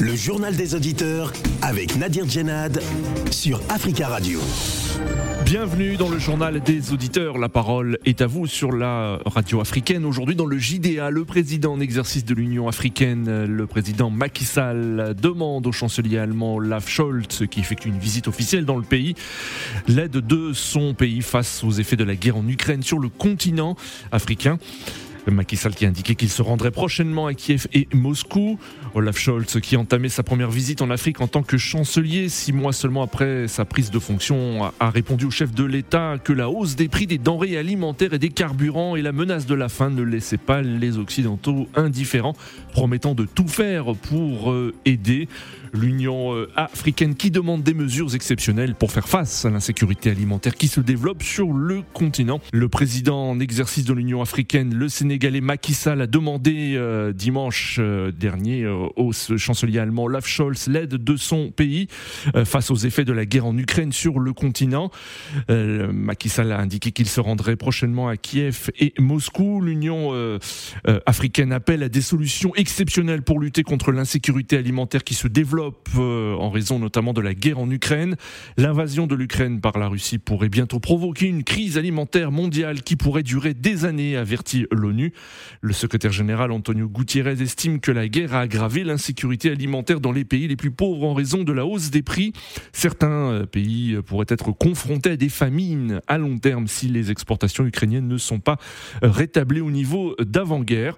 Le journal des auditeurs avec Nadir Djenad sur Africa Radio. Bienvenue dans le journal des auditeurs. La parole est à vous sur la radio africaine. Aujourd'hui, dans le JDA, le président en exercice de l'Union africaine, le président Macky Sall, demande au chancelier allemand Olaf Scholz, qui effectue une visite officielle dans le pays, l'aide de son pays face aux effets de la guerre en Ukraine sur le continent africain. Macky Sall qui a indiqué qu'il se rendrait prochainement à Kiev et Moscou. Olaf Scholz qui entamait sa première visite en Afrique en tant que chancelier, six mois seulement après sa prise de fonction, a répondu au chef de l'État que la hausse des prix des denrées alimentaires et des carburants et la menace de la faim ne laissaient pas les Occidentaux indifférents, promettant de tout faire pour euh, aider l'Union euh, africaine qui demande des mesures exceptionnelles pour faire face à l'insécurité alimentaire qui se développe sur le continent. Le président en exercice de l'Union africaine, le Sénégalais Macky Sall, a demandé euh, dimanche dernier au chancelier allemand Olaf Scholz l'aide de son pays euh, face aux effets de la guerre en Ukraine sur le continent. Euh, Macky Sall a indiqué qu'il se rendrait prochainement à Kiev et Moscou. L'Union euh, africaine appelle à des solutions exceptionnelles pour lutter contre l'insécurité alimentaire qui se développe en raison notamment de la guerre en Ukraine. L'invasion de l'Ukraine par la Russie pourrait bientôt provoquer une crise alimentaire mondiale qui pourrait durer des années, avertit l'ONU. Le secrétaire général Antonio Gutiérrez estime que la guerre a aggravé l'insécurité alimentaire dans les pays les plus pauvres en raison de la hausse des prix. Certains euh, pays pourraient être confrontés à des famines à long terme si les exportations ukrainiennes ne sont pas euh, rétablies au niveau d'avant-guerre.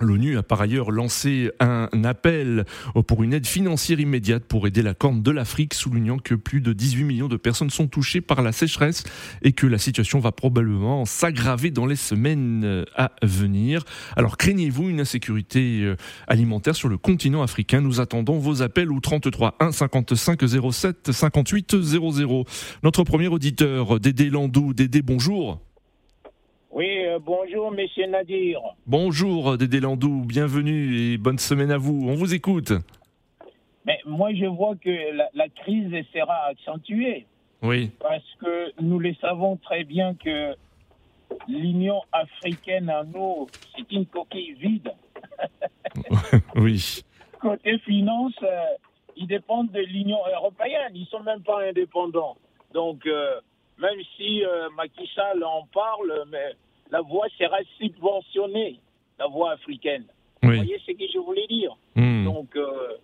L'ONU a par ailleurs lancé un appel pour une aide financière immédiate pour aider la Corne de l'Afrique, soulignant que plus de 18 millions de personnes sont touchées par la sécheresse et que la situation va probablement s'aggraver dans les semaines à venir. Alors craignez-vous une insécurité euh, alimentaire sur le continent africain? Nous attendons vos appels au 33 1 55 07 58 00. Notre premier auditeur, Dédé Landou. Dédé, bonjour. Oui, euh, bonjour, monsieur Nadir. Bonjour, Dédé Landou, bienvenue et bonne semaine à vous. On vous écoute. Mais moi, je vois que la, crise sera accentuée. Oui. Parce que nous le savons très bien que l'Union africaine à nous, c'est une coquille vide. oui. Côté finance, euh, ils dépendent de l'Union européenne. Ils sont même pas indépendants. Donc, euh, même si euh, Macky Sall en parle, mais la voie sera subventionnée, la voie africaine. Vous voyez ce que je voulais dire hmm. Donc, euh,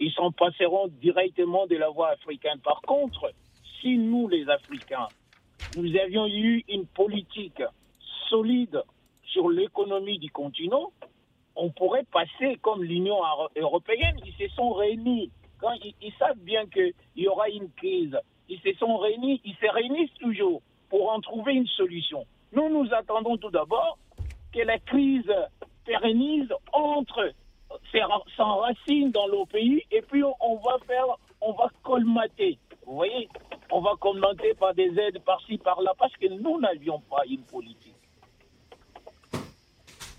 ils s'en passeront directement de la voie africaine. Par contre, si nous, les Africains, nous avions eu une politique solide sur l'économie du continent, on pourrait passer comme l'Union européenne. Ils se sont réunis. Quand ils savent bien qu'il y aura une crise, ils se sont réunis, ils se réunissent toujours pour en trouver une solution. Nous, nous attendons tout d'abord que la crise pérennise, entre, s'enracine dans nos pays, et puis on va faire, on va colmater. Vous voyez On va colmater par des aides par-ci, par-là, parce que nous n'avions pas une politique.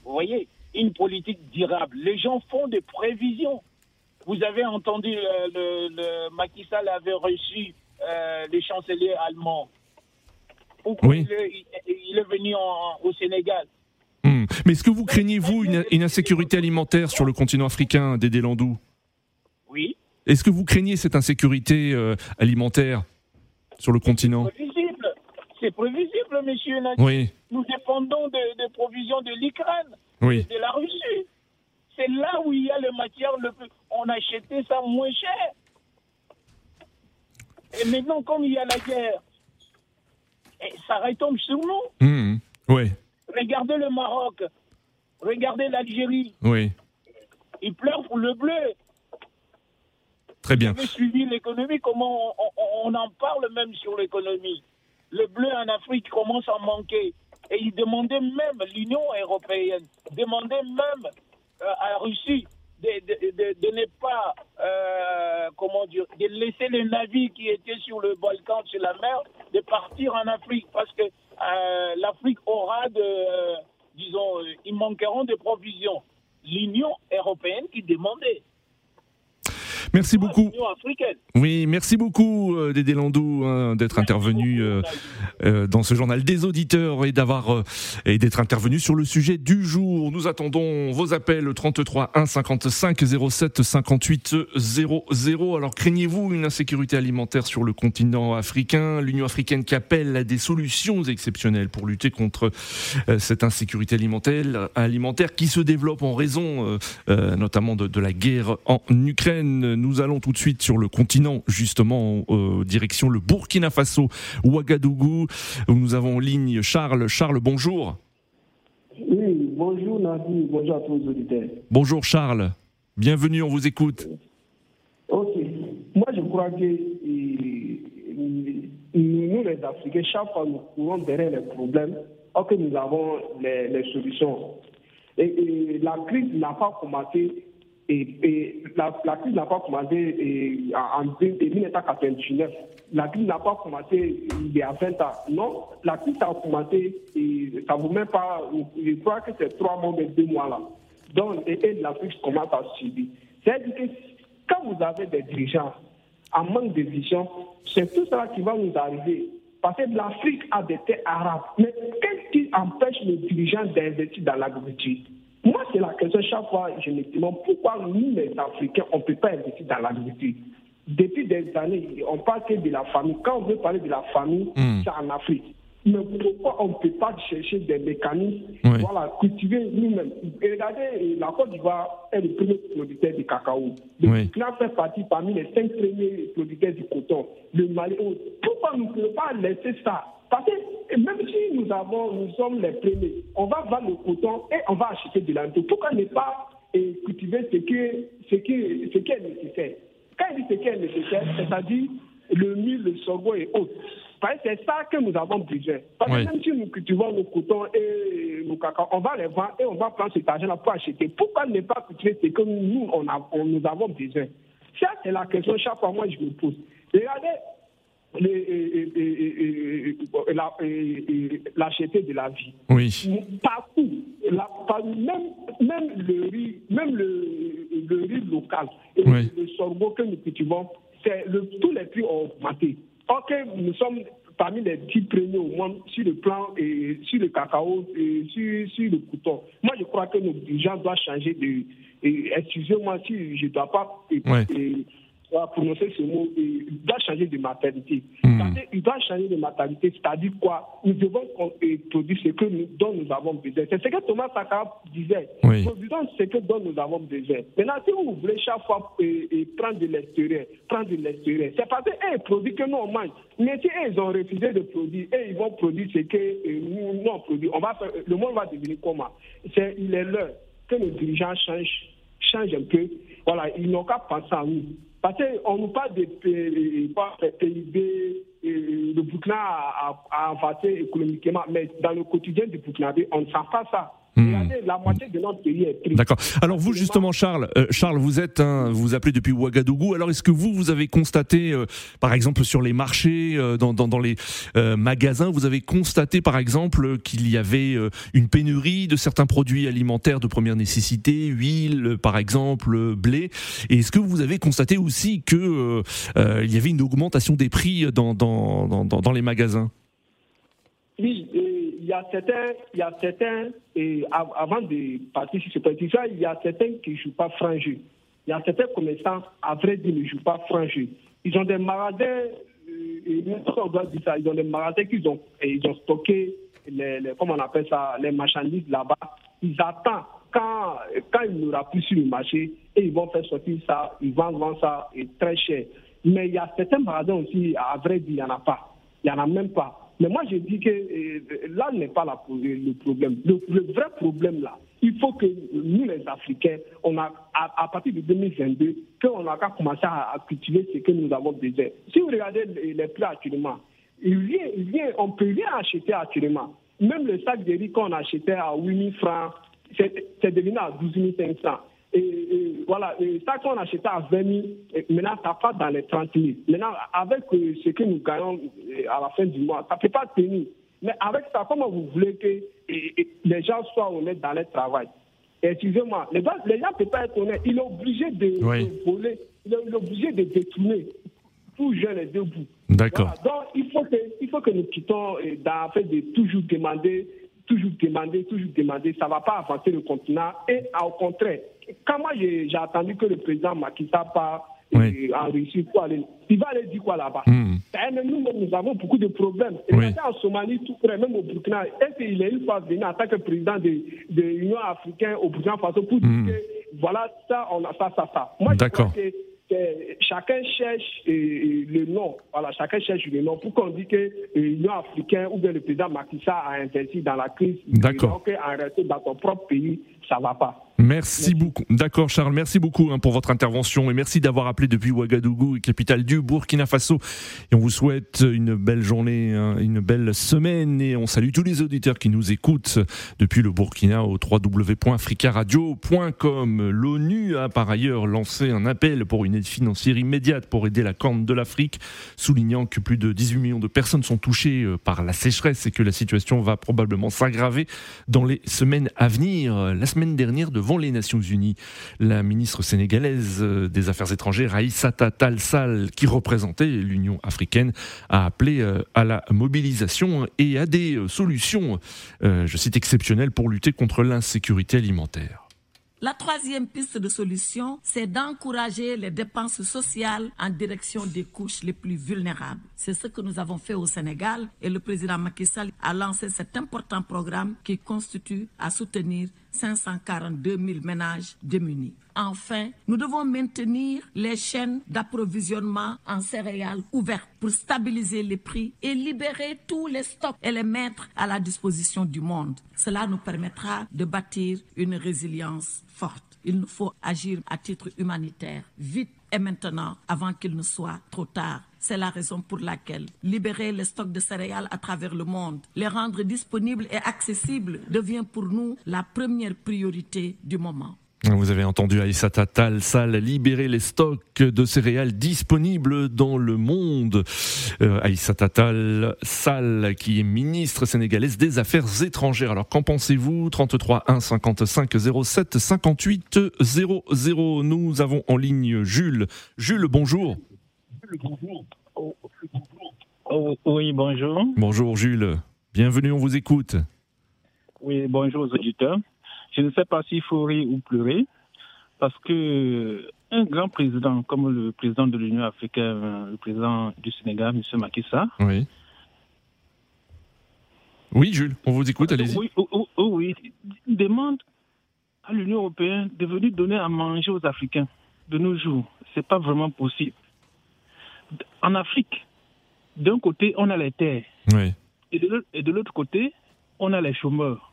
Vous voyez Une politique durable. Les gens font des prévisions. Vous avez entendu, le, le, le Macky Sall avait reçu euh, les chanceliers allemands. Oui. Il, est, venu au Sénégal. Hmm. Mais est-ce que vous craignez, vous, une, insécurité alimentaire sur le continent africain, Dédé Landou Oui. Est-ce que vous craignez cette insécurité euh, alimentaire sur le continent C'est prévisible. C'est prévisible, monsieur. Oui. Nous dépendons des provisions de l'Ukraine, oui. de la Russie. C'est là où il y a le matière, le, on achetait ça moins cher. Et maintenant, comme il y a la guerre, ça retombe sur nous. Mmh, oui. Regardez le Maroc, regardez l'Algérie. Oui. Ils pleurent pour le bleu. Très bien. Vous suivi l'économie, comment on, en parle même sur l'économie. Le bleu en Afrique commence à manquer. Et ils demandaient même, l'Union européenne demandait même euh, à la Russie de, ne pas, euh, comment dire, de laisser les navires qui étaient sur le Balkan, sur la mer, de partir en Afrique, parce que euh, l'Afrique aura de, disons, euh, ils manqueront de provisions. L'Union européenne qui demandait. Merci beaucoup. Oui, merci beaucoup euh, Dédé Landou hein, d'être intervenu euh, euh, dans ce journal des auditeurs et d'avoir et d'être intervenu sur le sujet du jour. Nous attendons vos appels 33 1 55 07 58 00. Alors craignez-vous une insécurité alimentaire sur le continent africain? L'Union africaine qui appelle à des solutions exceptionnelles pour lutter contre cette insécurité alimentaire, alimentaire qui se développe en raison notamment de, de la guerre en Ukraine. Nous allons tout de suite sur le continent, justement, euh, direction le Burkina Faso, Ouagadougou, où nous avons en ligne Charles. Charles, bonjour. Oui, bonjour Nadia, bonjour à tous les auditeurs. Bonjour Charles, bienvenue, on vous écoute. Ok, moi je crois que nous les Africains, chaque fois nous courons derrière les problèmes, or que nous avons les, solutions. et, la crise n'a pas commencé et, la, crise n'a pas commencé en, 1999. La crise n'a pas commencé il y a 20 ans. Non, la crise a commencé, et ça ne vous met pas, je crois que c'est trois mois, mais deux mois là. Donc, et, la crise commence à subir. C'est-à-dire que quand vous avez des dirigeants en manque de vision, c'est tout cela qui va nous arriver. Parce que l'Afrique a des terres arabes. Mais qu'est-ce qui empêche les dirigeants d'investir dans l'agriculture? Moi, c'est la question chaque fois, je me demande pourquoi nous, les Africains, on ne peut pas investir dans l'agriculture. Depuis des années, on parle que de la famille. Quand on veut parler de la famille, hmm. c'est en Afrique. Mais pourquoi on ne peut pas chercher des mécanismes, voilà, cultiver nous-mêmes? Regardez, la Côte d'Ivoire est le premier producteur de cacao. Le oui. fait partie parmi les cinq premiers producteurs du coton. Le Mali, pourquoi nous ne pouvons pas laisser ça parce que même si nous avons, nous sommes les premiers, on va vendre le coton et on va acheter de l'anto. Pourquoi ne pas eh, cultiver ce qui, ce, qui, ce qui est nécessaire? Quand il dit ce qui est nécessaire, c'est-à-dire le mil, le sorgho et autres. C'est ça que nous avons besoin. Parce que même si nous cultivons nos cotons et nos cacao, on va les vendre et on va prendre cet argent-là pour acheter. Pourquoi ne pas cultiver ce que nous, on a, nous avons besoin? Ça, c'est la question chaque fois moi je me pose. Regardez, l'acheter de la vie. Oui. Partout, la, même, même le riz, même le, le riz local et le sorgho que nous cultivons, le, tous les prix ont augmenté. Nous sommes parmi les dix premiers au monde sur le plan et sur le cacao et sur, sur le coton. Moi, je crois que nos dirigeants doivent changer de. Excusez-moi si je ne dois pas va prononcer ce mot, il doit changer de maternité. Hmm. Il doit changer de maternité, c'est-à-dire quoi? Nous devons produire ce que nous, dont nous avons besoin. C'est ce que Thomas Sankara disait. Oui. Produisons ce que dont nous avons besoin. Maintenant, si vous voulez chaque fois prendre de l'extérieur, prendre de l'extérieur, c'est parce qu'ils produisent que nous on mange. Mais si ils ont refusé de produire, et ils vont produire ce que nous, nous on produit, on va le monde va devenir comment? C'est il est l'heure que nos dirigeants changent, changent un peu. Voilà, ils n'ont qu'à penser à nous. Parce qu'on nous parle de PIB, le Burkina a, avancé économiquement, mais dans le quotidien du Burkinabé, on ne sent pas ça. La moitié de notre pays est. D'accord. Alors vous justement, Charles, euh, Charles, vous êtes, un, vous appelez depuis Ouagadougou. Alors est-ce que vous, vous avez constaté, euh, par exemple sur les marchés, euh, dans, dans, dans, les magasins, vous avez constaté, par exemple, qu'il y avait une pénurie de certains produits alimentaires de première nécessité, huile, par exemple, blé. Et est-ce que vous avez constaté aussi que il y avait une augmentation des prix dans, dans, dans, dans les magasins? Oui il y a certains, il y a certains et avant de partir sur ce petit il y a certains qui ne jouent pas franc. Il y a certains commerçants, à vrai dire, ne jouent pas franc. Ils ont des magasins, euh, on doit dire ça, ils ont des magasins qu'ils ont, et ils ont stocké, les, comment on appelle ça, les marchandises là-bas. Ils attendent quand, quand il n'y aura plus sur le marché et ils vont faire sortir ça, ils vont vendre ça très cher. Mais il y a certains magasins aussi, à vrai dire, il n'y en a pas. Il n'y en a même pas. Mais moi, je dis que euh, là n'est pas le problème. Le, vrai problème, là, il faut que nous, les Africains, on a, à, partir de 2022, qu'on a commencé à, cultiver ce que nous avons besoin. Si vous regardez les, prix actuellement, il vient, on peut rien acheter actuellement. Même le sac de riz qu'on achetait à 8 000 francs, c'est devenu à 12 500. Et, voilà, ça qu'on achetait à 20 000, maintenant ça passe dans les 30 000. Maintenant, avec euh, ce que nous gagnons euh, à la fin du mois, ça ne peut pas tenir. Mais avec ça, comment vous voulez que les gens soient honnêtes dans leur travail? Excusez-moi, les, gens- les gens ne peuvent pas être honnêtes. Il est obligé de, Oui. de voler, il est, il est obligé de détourner. Tout jeune est debout. D'accord. Voilà. Donc, il faut que, il faut que nous quittons euh, dans fait de toujours demander, toujours demander, toujours demander. Ça ne va pas avancer le continent. Et au contraire, quand moi j'ai entendu que le président Sall part Oui. en Russie pour aller, il va aller dire quoi là-bas? Hmm. Nous, nous avons beaucoup de problèmes. Et Oui. en Somalie, tout près, même au Burkina, est-ce qu'il est une fois venu en tant que président de, de l'Union africaine au Burkina Faso pour Hmm. dire que voilà, ça, on a ça, ça, ça? Moi, je crois que, chacun cherche euh, euh, le nom. Voilà, chacun cherche le nom. Pour qu'on dise que euh, l'Union africaine ou bien le président Macky a investi dans la crise. D'accord. Donc, en restant dans ton propre pays, ça va pas. Merci beaucoup. D'accord, Charles. Merci beaucoup hein, pour votre intervention et merci d'avoir appelé depuis Ouagadougou, capitale du Burkina Faso. Et on vous souhaite une belle journée, hein, une belle semaine et on salue tous les auditeurs qui nous écoutent depuis le Burkina au www.africaradio.com. L'ONU a par ailleurs lancé un appel pour une aide financière immédiate pour aider la Corne de l'Afrique, soulignant que plus de 18 millions de personnes sont touchées euh, par la sécheresse et que la situation va probablement s'aggraver dans les semaines à venir. La semaine dernière, devant les Nations Unies, la ministre sénégalaise euh, des Affaires étrangères, Aïssata Tall Sall, qui représentait l'Union africaine, a appelé euh, à la mobilisation et à des euh, solutions, je cite, exceptionnelles pour lutter contre l'insécurité alimentaire. La troisième piste de solution, c'est d'encourager les dépenses sociales en direction des couches les plus vulnérables. C'est ce que nous avons fait au Sénégal et le président Macky Sall a lancé cet important programme qui constitue à soutenir 542 000 ménages démunis. Enfin, nous devons maintenir les chaînes d'approvisionnement en céréales ouvertes pour stabiliser les prix et libérer tous les stocks et les mettre à la disposition du monde. Cela nous permettra de bâtir une résilience forte. Il nous faut agir à titre humanitaire, vite et maintenant, avant qu'il ne soit trop tard. C'est la raison pour laquelle libérer les stocks de céréales à travers le monde, les rendre disponibles et accessibles devient pour nous la première priorité du moment. Vous avez entendu Aïssata Tall Sall libérer les stocks de céréales disponibles dans le monde. Euh, Aïssata Tall Sall, qui est ministre sénégalaise des Affaires étrangères. Alors qu'en pensez-vous? 33 1 55 07 58 00. Nous avons en ligne Jules. Jules, bonjour. Oh, oui, bonjour. Bonjour Jules. Bienvenue, on vous écoute. Oui, bonjour aux auditeurs. Je ne sais pas s'il faut rire ou pleurer, parce que un grand président comme le président de l'Union africaine, le président du Sénégal, M. Macky Sall, Oui. Oui, Jules, on vous écoute, allez-y. oui, oh, oh, oh oui, demande à l'Union européenne de venir donner à manger aux Africains de nos jours. C'est pas vraiment possible. En Afrique, d'un côté, on a les terres, Oui. et de l'autre- côté, on a les chômeurs.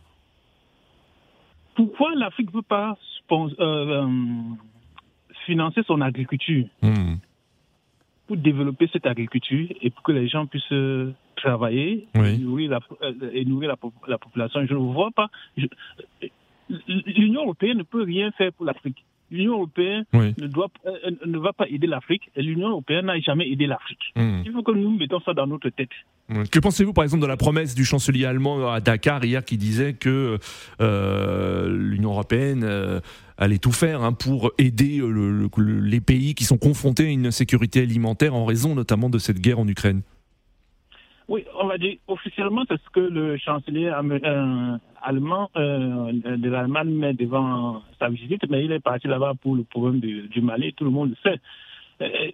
Pourquoi l'Afrique ne peut pas euh, euh, financer son agriculture Hmm. pour développer cette agriculture et pour que les gens puissent euh, travailler Oui. et nourrir, la, euh, et nourrir la, po- la population? Je ne vois pas. L'Union européenne ne peut rien faire pour l'Afrique. L'Union européenne Oui. ne, doit, euh, ne va pas aider l'Afrique et l'Union européenne n'a jamais aidé l'Afrique. Hmm. Il faut que nous mettons ça dans notre tête. Que pensez-vous par exemple de la promesse du chancelier allemand à Dakar hier qui disait que euh, l'Union européenne euh, allait tout faire hein, pour aider euh, le- le- les pays qui sont confrontés à une insécurité alimentaire en raison notamment de cette guerre en Ukraine? Oui, on va dire officiellement, c'est ce que le chancelier euh, allemand euh, de l'Allemagne met devant sa visite, mais il est parti là-bas pour le problème du, du Mali, tout le monde le sait. Euh,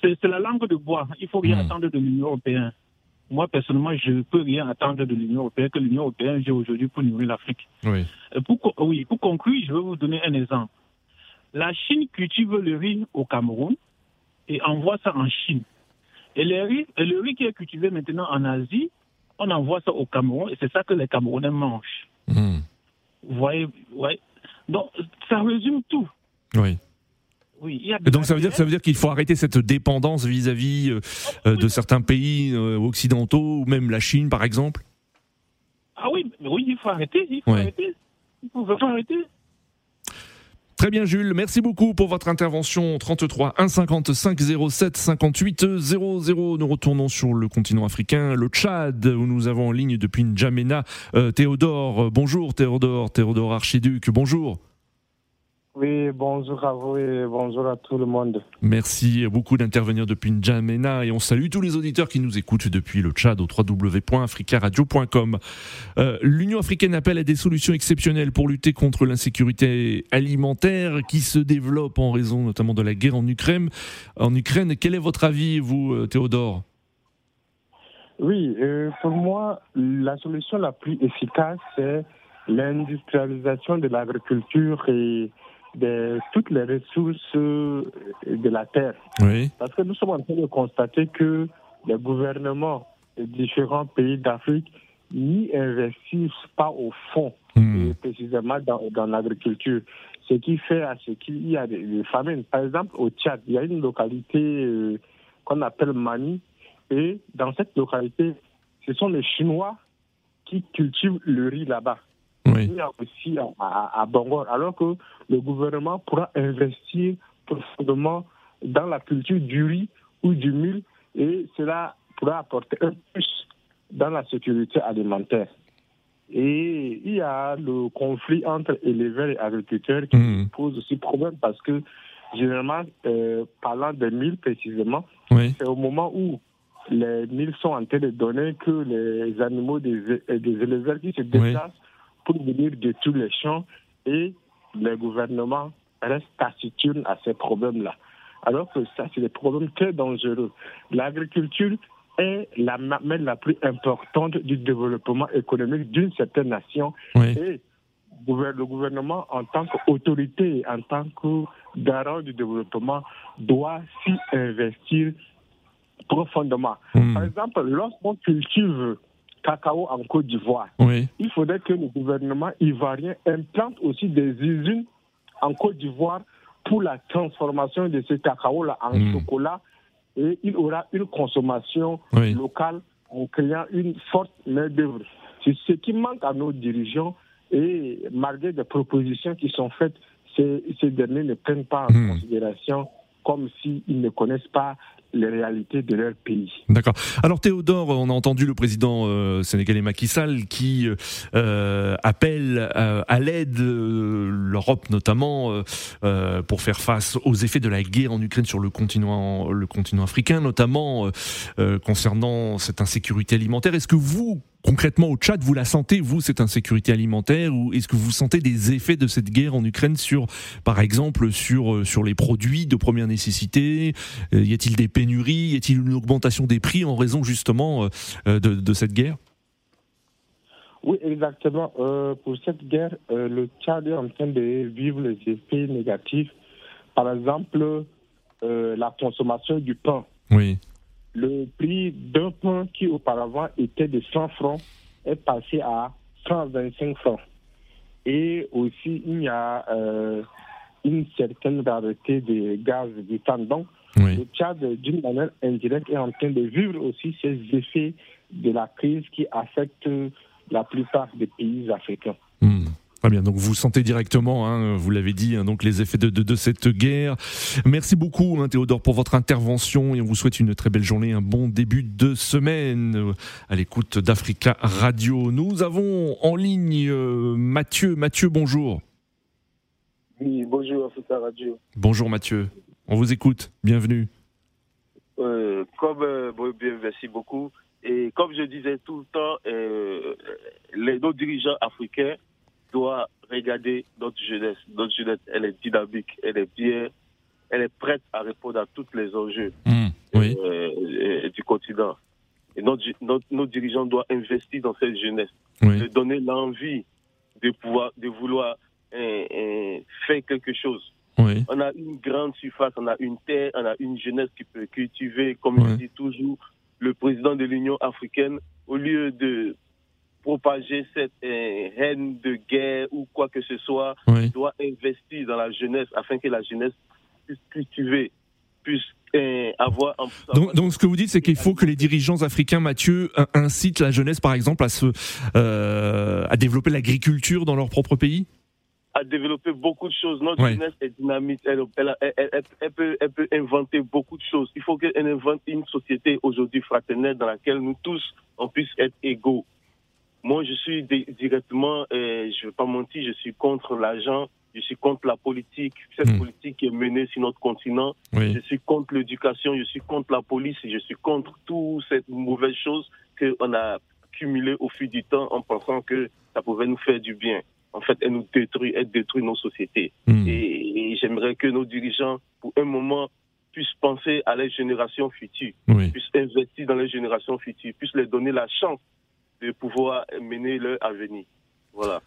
C'est la langue de bois. Il faut rien Mhm. attendre de l'Union européenne. Moi, personnellement, je ne peux rien attendre de l'Union européenne que l'Union européenne j'ai aujourd'hui pour nourrir l'Afrique. Oui. Pour, oui, pour conclure, je vais vous donner un exemple. La Chine cultive le riz au Cameroun et envoie ça en Chine. Et le riz, et le riz qui est cultivé maintenant en Asie, on envoie ça au Cameroun et c'est ça que les Camerounais mangent. Hmm. Vous voyez, ouais. Donc, ça résume tout. Oui. Oui, il y a Et donc ça veut dire, ça veut dire qu'il faut arrêter cette dépendance vis-à-vis euh, euh, de certains pays euh, occidentaux ou même la Chine par exemple? Ah oui, oui, il faut arrêter. Il faut Ouais. arrêter. Il faut arrêter. Très bien Jules, merci beaucoup pour votre intervention 33 1 55 07 58 00. Nous retournons sur le continent africain, le Tchad, où nous avons en ligne depuis N'Djamena euh, Théodore. Bonjour Théodore, Théodore Archiduc, bonjour. Oui, bonjour à vous et bonjour à tout le monde. Merci beaucoup d'intervenir depuis N'Djamena et on salue tous les auditeurs qui nous écoutent depuis le Tchad au www.africaradio.com. Euh, L'Union africaine appelle à des solutions exceptionnelles pour lutter contre l'insécurité alimentaire qui se développe en raison notamment de la guerre en Ukraine. En Ukraine, quel est votre avis, vous, euh, Théodore? Oui, euh, pour moi, la solution la plus efficace, c'est l'industrialisation de l'agriculture et de toutes les ressources de la terre. Oui. Parce que nous sommes en train de constater que les gouvernements des différents pays d'Afrique n'y investissent pas au fond, Hmm. et précisément dans, dans l'agriculture. Ce qui fait à ce qu'il y a des, des famines. Par exemple, au Tchad, il y a une localité euh, qu'on appelle Mani, et dans cette localité, ce sont les Chinois qui cultivent le riz là-bas. Oui. Il y a aussi à, Bangor, alors que le gouvernement pourra investir profondément dans la culture du riz ou du mil et cela pourra apporter un plus dans la sécurité alimentaire. Et il y a le conflit entre éleveurs et agriculteurs qui Hmm. pose aussi problème parce que généralement, euh, parlant des milles précisément, Oui. c'est au moment où les milles sont en train de donner que les animaux des, des éleveurs qui se déplacent pour venir détruire les champs et les gouvernements restent taciturnes à ces problèmes-là. Alors que ça, c'est des problèmes très dangereux. L'agriculture est la mamelle la plus importante du développement économique d'une certaine nation Oui. et le gouvernement, en tant qu'autorité, en tant que garant du développement, doit s'y investir profondément. Hmm. Par exemple, lorsqu'on cultive cacao en Côte d'Ivoire, Oui. il faudrait que le gouvernement ivoirien implante aussi des usines en Côte d'Ivoire pour la transformation de ce cacao-là en Mm. chocolat et il aura une consommation Oui. locale en créant une forte main-d'œuvre. C'est ce qui manque à nos dirigeants et malgré des propositions qui sont faites, ces, ces derniers ne prennent pas en Mm. considération comme s'ils ne connaissent pas les réalités de leur pays. D'accord. Alors Théodore, on a entendu le président euh, sénégalais Macky Sall qui euh, appelle euh, à l'aide l'Europe notamment pour faire face aux effets de la guerre en Ukraine sur le continent le continent africain, notamment concernant cette insécurité alimentaire. Est-ce que vous concrètement au Tchad, vous la sentez vous cette insécurité alimentaire ou est-ce que vous sentez des effets de cette guerre en Ukraine sur par exemple sur sur les produits de première nécessité? Y a-t-il des pénuries Y a-t-il une augmentation des prix en raison justement euh, de, de cette guerre? Oui, exactement. Euh, pour cette guerre, euh, le Tchad est en train de vivre les effets négatifs. Par exemple, euh, la consommation du pain. Oui. Le prix d'un pain qui auparavant était de 100 francs est passé à 125 francs. Et aussi, il y a euh, une certaine rareté de gaz butane. Donc, Oui. le Tchad, d'une manière indirecte, est en train de vivre aussi ces effets de la crise qui affectent la plupart des pays africains. Hmm. Très bien, donc vous sentez directement, hein, vous l'avez dit, hein, donc les effets de, de, de cette guerre. Merci beaucoup hein, Théodore pour votre intervention et on vous souhaite une très belle journée, un bon début de semaine euh, à l'écoute d'Africa Radio. Nous avons en ligne euh, Mathieu. Mathieu, bonjour. Oui, bonjour Africa Radio. Bonjour Mathieu, on vous écoute, bienvenue. Euh, comme euh, bien, merci beaucoup. Et comme je disais tout le temps, euh, les, nos dirigeants africains doivent regarder notre jeunesse. Notre jeunesse, elle est dynamique, elle est bien, elle est prête à répondre à tous les enjeux Oui, euh, du continent. Et notre, notre- nos dirigeants doivent investir dans cette jeunesse, oui, de donner l'envie de pouvoir, de vouloir faire quelque chose. Oui, On a une grande surface, on a une terre, on a une jeunesse qui peut cultiver, comme Ouais. je dis toujours, le président de l'Union africaine, au lieu de propager cette euh, haine de guerre ou quoi que ce soit, oui. doit investir dans la jeunesse afin que la jeunesse puisse cultiver, puisse euh, avoir plus Donc, donc ce que vous dites, c'est qu'il faut que les dirigeants africains, Mathieu, in- incitent la jeunesse, par exemple, à se, euh, à développer l'agriculture dans leur propre pays? À développer beaucoup de choses. Notre Ouais. jeunesse est dynamique, elle, elle, elle- elle- elle peut, elle peut inventer beaucoup de choses. Il faut qu'elle invente une société aujourd'hui fraternelle dans laquelle nous tous, on puisse être égaux. Moi, je suis di- directement, euh, je ne vais pas mentir, je suis contre l'argent je suis contre la politique, cette Hmm. politique qui est menée sur notre continent. Oui. Je suis contre l'éducation, je suis contre la police, je suis contre toutes ces mauvaises choses qu'on a cumulées au fil du temps en pensant que ça pouvait nous faire du bien. En fait, elle nous détruit, elle détruit nos sociétés. Hmm. Et, et j'aimerais que nos dirigeants, pour un moment, puissent penser à les générations futures, Oui. puissent investir dans les générations futures, puissent leur donner la chance de pouvoir mener leur avenir. Voilà.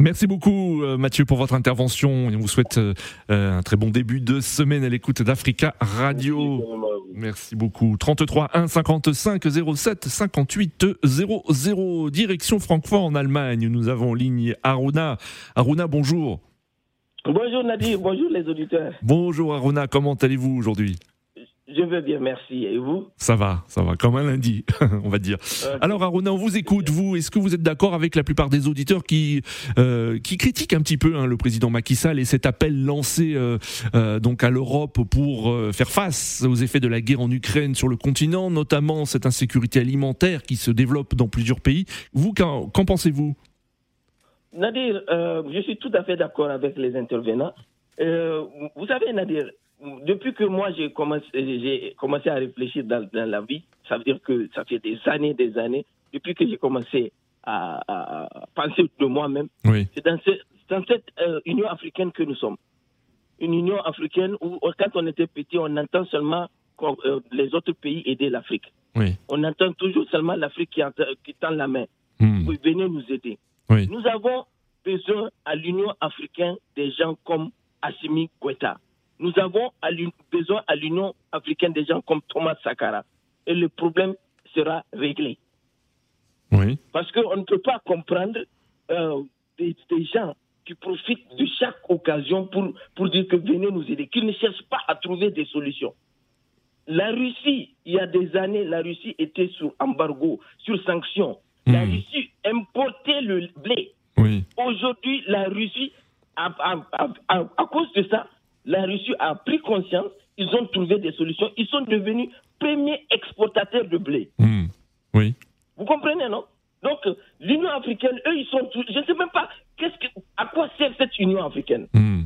Merci beaucoup euh, Mathieu pour votre intervention et on vous souhaite euh, euh, un très bon début de semaine à l'écoute d'Africa Radio. Merci beaucoup. 33 1 55 07 58 00. Direction Francfort en Allemagne. Nous avons en ligne Aruna. Aruna, bonjour. Bonjour Nadir, bonjour les auditeurs. Bonjour Aruna, comment allez-vous aujourd'hui? Je vais bien, merci. Et vous? Ça va, ça va, comme un lundi, on va dire. Alors Aruna, on vous écoute, vous, est-ce que vous êtes d'accord avec la plupart des auditeurs qui, euh, qui critiquent un petit peu hein, le président Macky Sall et cet appel lancé euh, euh, donc à l'Europe pour faire face aux effets de la guerre en Ukraine sur le continent, notamment cette insécurité alimentaire qui se développe dans plusieurs pays Vous, qu'en pensez-vous? Nadir, je suis tout à fait d'accord avec les intervenants. Vous savez, Nadir, depuis que moi j'ai commencé, j'ai commencé à réfléchir dans, dans la vie, ça veut dire que ça fait des années, des années, depuis que j'ai commencé à, à- penser de moi-même, Oui. c'est dans, ce- dans cette euh, Union africaine que nous sommes. Une Union africaine où, euh, quand on était petit, on entend seulement euh, les autres pays aider l'Afrique. Oui. On entend toujours seulement l'Afrique qui, tend la main. Hmm. Oui, venez nous aider. Oui. Nous avons besoin à l'Union africaine des gens comme Assimi Goïta. Nous avons besoin à l'Union africaine des gens comme Thomas Sankara. Et le problème sera réglé. Oui. Parce qu'on ne peut pas comprendre euh, des, des gens qui profitent de chaque occasion pour, pour dire que venez nous aider, qui ne cherchent pas à trouver des solutions. La Russie, il y a des années, la Russie était sur embargo, sur sanctions. La Hmm. Russie importait le blé. Oui. Aujourd'hui, la Russie, à, à- à- à- à cause de ça, la Russie a pris conscience, ils ont trouvé des solutions, ils sont devenus premiers exportateurs de blé. Hmm. Oui. Vous comprenez, non? Donc, euh, l'Union africaine, eux, ils sont. tous- Je ne sais même pas qu'est-ce que, à quoi sert cette Union africaine. Hmm.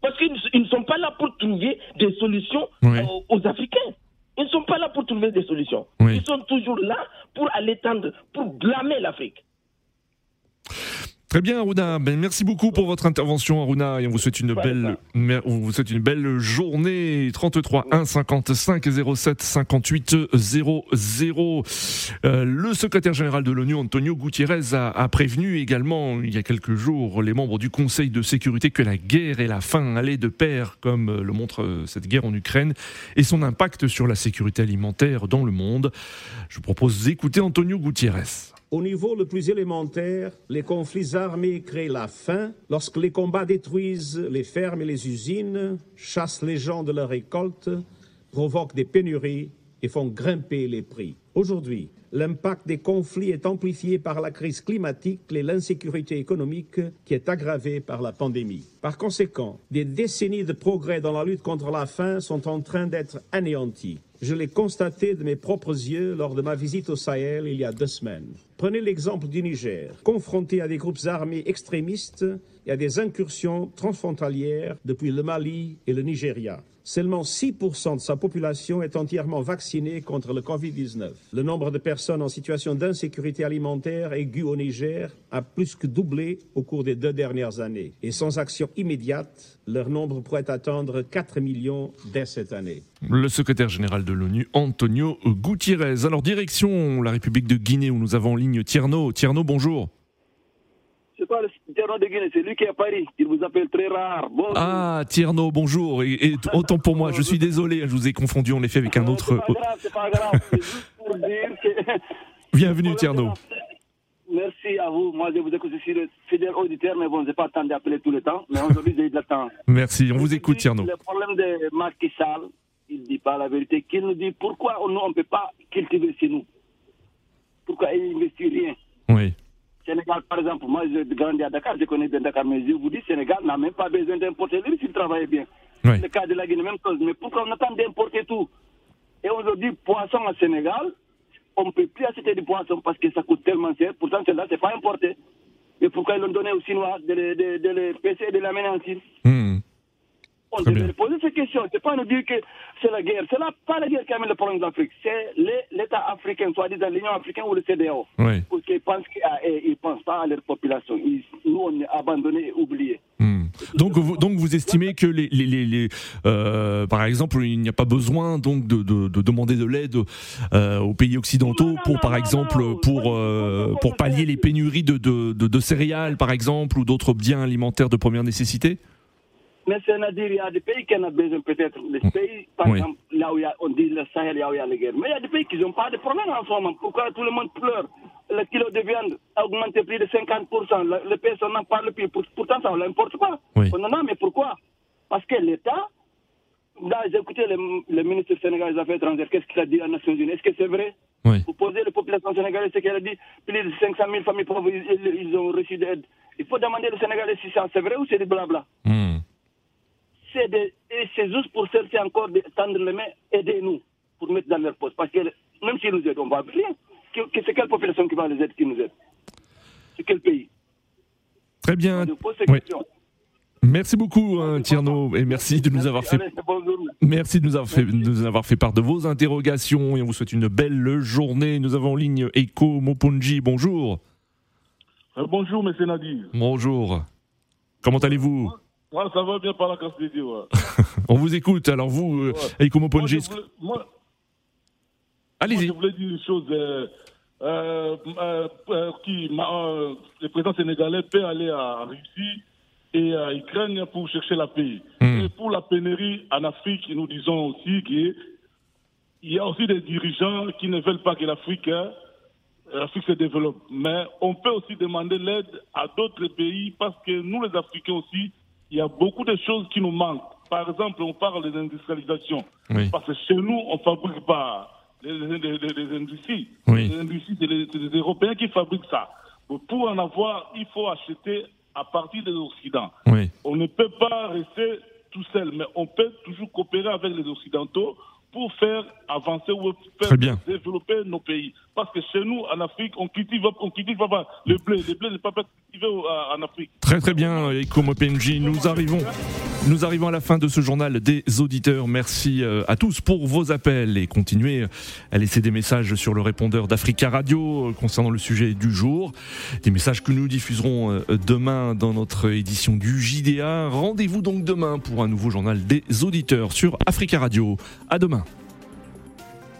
Parce qu'ils ne- sont pas là pour trouver des solutions Oui. aux Africains. Ils ne sont pas là pour trouver des solutions. Oui. Ils sont toujours là pour aller tendre, pour blâmer l'Afrique. Très bien, Aruna. Ben, merci beaucoup pour votre intervention, Aruna, et on vous souhaite une belle, mer- on vous souhaite une belle journée. 33 1 55 07 58 00. Euh, le secrétaire général de l'ONU, Antonio Gutiérrez, a, a prévenu également il y a quelques jours les membres du Conseil de sécurité que la guerre et la faim allaient de pair, comme le montre euh, cette guerre en Ukraine, et son impact sur la sécurité alimentaire dans le monde. Je vous propose d'écouter Antonio Gutiérrez. Au niveau le plus élémentaire, les conflits armés créent la faim lorsque les combats détruisent les fermes et les usines, chassent les gens de leurs récoltes, provoquent des pénuries et font grimper les prix. Aujourd'hui, l'impact des conflits est amplifié par la crise climatique et l'insécurité économique qui est aggravée par la pandémie. Par conséquent, des décennies de progrès dans la lutte contre la faim sont en train d'être anéantis. Je l'ai constaté de mes propres yeux lors de ma visite au Sahel il y a deux semaines. Prenez l'exemple du Niger, confronté à des groupes armés extrémistes et à des incursions transfrontalières depuis le Mali et le Nigeria. Seulement 6% de sa population est entièrement vaccinée contre le Covid-19. Le nombre de personnes en situation d'insécurité alimentaire aiguë au Niger a plus que doublé au cours des deux dernières années. Et sans action immédiate, leur nombre pourrait atteindre 4 millions dès cette année. Le secrétaire général de l'ONU, Antonio Gutiérrez. Alors, direction la République de Guinée, où nous avons en ligne Tierno. Tierno, bonjour. C'est pas le terrain de Guinée, c'est lui qui est à Paris. Il vous appelle très rare. Bonjour. Ah, Tierno, bonjour. Et, et autant pour moi, je suis désolé, je vous ai confondu en effet avec un autre. C'est pas grave, c'est pas grave. Juste pour dire que. Bienvenue, Tierno. Merci à vous. Moi, je vous écoute, je suis le fidèle auditeur, mais bon, je n'ai pas le temps d'appeler tout le temps. Mais aujourd'hui, j'ai eu le temps. Merci, on vous écoute, Tierno. Le problème de Macky Sall, il ne dit pas la vérité. Qu'il nous dit pourquoi on ne peut pas cultiver chez nous. Pourquoi il n'investit rien? Oui. Sénégal, par exemple, moi, j'ai grandi à Dakar, je connais bien Dakar, mais je vous dis, Sénégal n'a même pas besoin d'importer le riz s'il travaille bien. Oui. Le cas de la Guinée, même chose. Mais pourquoi on attend d'importer tout? Et aujourd'hui, poisson au Sénégal, on ne peut plus acheter du poisson parce que ça coûte tellement cher. Pourtant, cela, ce n'est pas importé. Et pourquoi ils l'ont donné aux Chinois de les, de, de les et de l'amener en Chine? Hmm. On devait poser ces questions. C'est pas nous dire que c'est la guerre. C'est là, pas la guerre qui amène le problème de l'Afrique. C'est l'État africain, soit-disant l'Union africaine ou le CDAO. Ouais. Parce qu'ils pensent qu'ils ne pensent pas à leur population. Ils- nous, on est abandonnés et oubliés. Hmm. Donc vous, donc vous estimez que les, les, les- les, euh, par exemple il n'y a pas besoin donc de, de, de demander de l'aide euh, aux pays occidentaux pour par exemple pour euh, pour pallier les pénuries de, de céréales par exemple ou d'autres biens alimentaires de première nécessité? Mais c'est-à-dire, il y a des pays qui en ont besoin peut-être. Les pays, par Oui. exemple, là où il y a, on dit le Sahel, là où il y a la guerre. Mais il y a des pays qui n'ont pas de problème en ce moment. Pourquoi tout le monde pleure? Le kilo de viande a augmenté plus de 50%. Le, le pays, on n'en parle plus. Pour- Pourtant, ça, on ne l'importe pas. Oui. On en a, mais pourquoi? Parce que l'État, là, j'ai écouté le, le ministre sénégalais des Affaires étrangères, qu'est-ce qu'il a dit aux Nations Unies? Est-ce que c'est vrai? Oui. Vous posez la population sénégalaise ce qu'elle a dit, plus de 500 000 familles pauvres, ils, ils- ils ont reçu d'aide. Il faut demander aux Sénégalais si ça, c'est vrai ou c'est du blabla Hmm. C'est de- et c'est juste pour chercher encore de tendre les mains, aidez-nous pour mettre dans leur poste. Parce que même s'ils nous aident, on va rien. Que, que c'est quelle population qui va les aider, qui nous aide? C'est quel pays? Très bien. On nous pose ces Oui. questions. Merci beaucoup hein, Tierno et merci de nous avoir fait. Merci de nous avoir, fait, de nous avoir fait part de vos interrogations et on vous souhaite une belle journée. Nous avons en ligne Eko Moponji. Bonjour. Euh, bonjour, monsieur Nadir. Bonjour. Comment allez-vous? Moi, ça va bien par la casse des ouais. On vous écoute. Alors vous, euh, moi- allez-y. je voulais dire une chose. euh, euh, euh, qui, le président sénégalais peut aller en Russie et à Ukraine pour chercher la paix. Hmm. Et pour la pénurie en Afrique, nous disons aussi qu'il y a aussi des dirigeants qui ne veulent pas que l'Afrique hein, l'Afrique se développe. Mais on peut aussi demander l'aide à d'autres pays parce que nous, les Africains aussi, il y a beaucoup de choses qui nous manquent. Par exemple, on parle des industrialisations. Oui. Parce que chez nous, on ne fabrique pas les, les- les- les- les industries. Oui. Les industries, c'est les, Européens qui fabriquent ça. Donc, pour en avoir, il faut acheter à partir des Occidents. Oui. On ne peut pas rester tout seul, mais on peut toujours coopérer avec les Occidentaux pour faire avancer ou faire développer nos pays. Parce que chez nous, en Afrique, on cultive, on cultive pas le blé. Le blé n'est pas au- en Afrique. Très très bien. Nous arrivons, nous arrivons à la fin de ce journal des auditeurs. Merci euh, à tous pour vos appels et continuez à laisser des messages sur le répondeur d'Africa Radio euh, concernant le sujet du jour. Des messages que nous diffuserons euh, demain dans notre édition du JDA. Rendez-vous donc demain pour un nouveau journal des auditeurs sur Africa Radio. À demain.